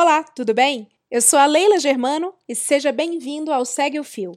Olá, tudo bem? Eu sou a Leila Germano e seja bem-vindo ao Segue o Fio.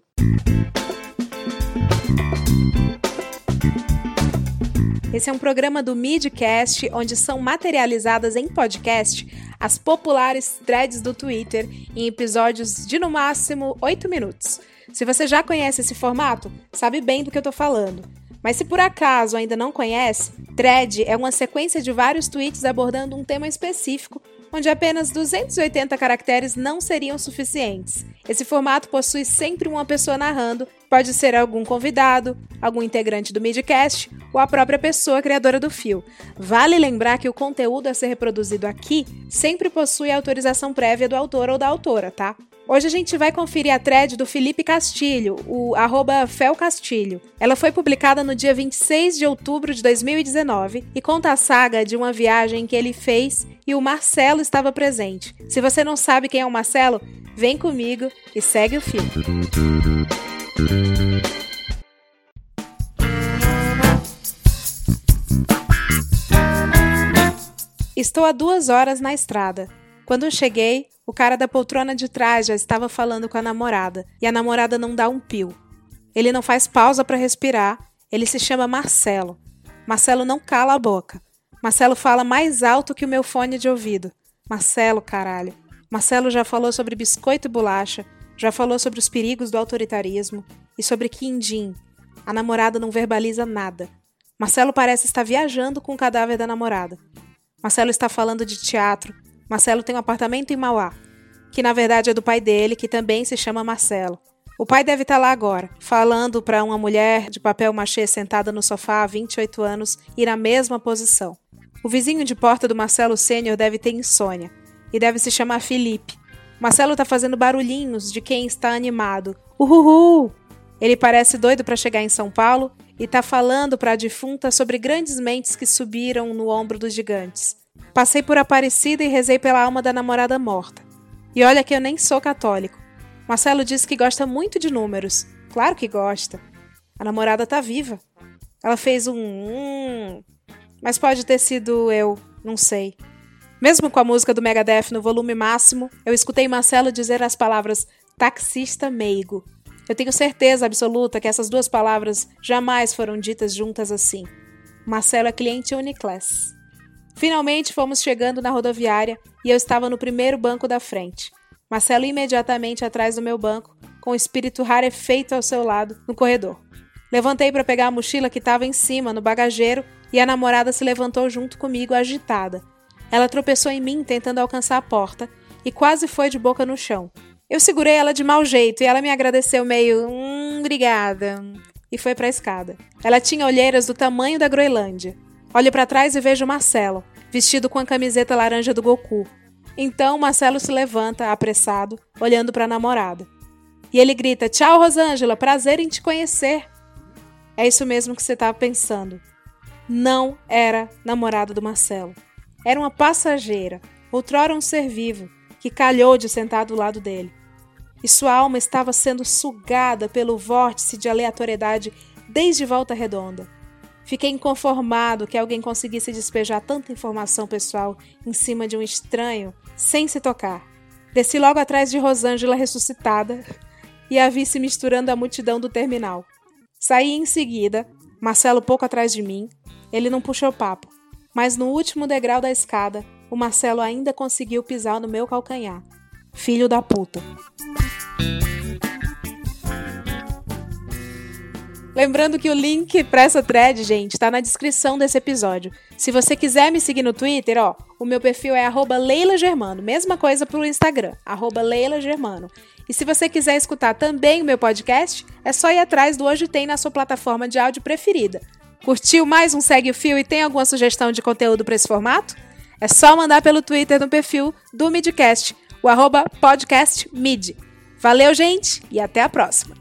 Esse é um programa do Midcast onde são materializadas em podcast as populares threads do Twitter em episódios de no máximo 8 minutos. Se você já conhece esse formato, sabe bem do que eu tô falando. Mas se por acaso ainda não conhece, thread é uma sequência de vários tweets abordando um tema específico, onde apenas 280 caracteres não seriam suficientes. Esse formato possui sempre uma pessoa narrando, pode ser algum convidado, algum integrante do Midcast ou a própria pessoa criadora do fio. Vale lembrar que o conteúdo a ser reproduzido aqui sempre possui autorização prévia do autor ou da autora, tá? Hoje a gente vai conferir a thread do Felipe Castilho, o arroba Felcastilho. Ela foi publicada no dia 26 de outubro de 2019 e conta a saga de uma viagem que ele fez e o Marcelo estava presente. Se você não sabe quem é o Marcelo, vem comigo e segue o filme. Estou há duas horas na estrada. Quando eu cheguei, o cara da poltrona de trás já estava falando com a namorada e a namorada não dá um pio. Ele não faz pausa para respirar. Ele se chama Marcelo. Marcelo não cala a boca. Marcelo fala mais alto que o meu fone de ouvido. Marcelo, caralho. Marcelo já falou sobre biscoito e bolacha, já falou sobre os perigos do autoritarismo e sobre quindim. A namorada não verbaliza nada. Marcelo parece estar viajando com o cadáver da namorada. Marcelo está falando de teatro. Marcelo tem um apartamento em Mauá, que na verdade é do pai dele, que também se chama Marcelo. O pai deve estar lá agora, falando para uma mulher de papel machê sentada no sofá há 28 anos ir na mesma posição. O vizinho de porta do Marcelo Sênior deve ter insônia e deve se chamar Felipe. Marcelo está fazendo barulhinhos de quem está animado. Uhuhu! Ele parece doido para chegar em São Paulo e está falando para a defunta sobre grandes mentes que subiram no ombro dos gigantes. Passei por Aparecida e rezei pela alma da namorada morta. E olha que eu nem sou católico. Marcelo disse que gosta muito de números. Claro que gosta. A namorada tá viva. Ela fez um hum, mas pode ter sido eu, não sei. Mesmo com a música do Megadeth no volume máximo, eu escutei Marcelo dizer as palavras taxista meigo. Eu tenho certeza absoluta que essas duas palavras jamais foram ditas juntas assim. Marcelo é cliente Uniclass. Finalmente fomos chegando na rodoviária e eu estava no primeiro banco da frente. Marcelo imediatamente atrás do meu banco, com o espírito rarefeito ao seu lado, no corredor. Levantei para pegar a mochila que estava em cima, no bagageiro, e a namorada se levantou junto comigo, agitada. Ela tropeçou em mim tentando alcançar a porta e quase foi de boca no chão. Eu segurei ela de mau jeito e ela me agradeceu meio, hum, obrigada, e foi para a escada. Ela tinha olheiras do tamanho da Groenlândia. Olho para trás e vejo Marcelo, vestido com a camiseta laranja do Goku. Então Marcelo se levanta, apressado, olhando para a namorada. E ele grita: Tchau, Rosângela, prazer em te conhecer. É isso mesmo que você estava pensando. Não era namorada do Marcelo. Era uma passageira, outrora um ser vivo, que calhou de sentar do lado dele. E sua alma estava sendo sugada pelo vórtice de aleatoriedade desde Volta Redonda. Fiquei inconformado que alguém conseguisse despejar tanta informação pessoal em cima de um estranho sem se tocar. Desci logo atrás de Rosângela ressuscitada e a vi se misturando à multidão do terminal. Saí em seguida, Marcelo pouco atrás de mim. Ele não puxou papo. Mas no último degrau da escada, o Marcelo ainda conseguiu pisar no meu calcanhar. Filho da puta. Lembrando que o link para essa thread, gente, está na descrição desse episódio. Se você quiser me seguir no Twitter, ó, o meu perfil é @leila_germano, mesma coisa pro Instagram, @leila_germano. E se você quiser escutar também o meu podcast, é só ir atrás do Hoje Tem na sua plataforma de áudio preferida. Curtiu mais um Segue o Fio e tem alguma sugestão de conteúdo para esse formato? É só mandar pelo Twitter no perfil do Midcast, o arroba podcastmid. Valeu, gente, e até a próxima!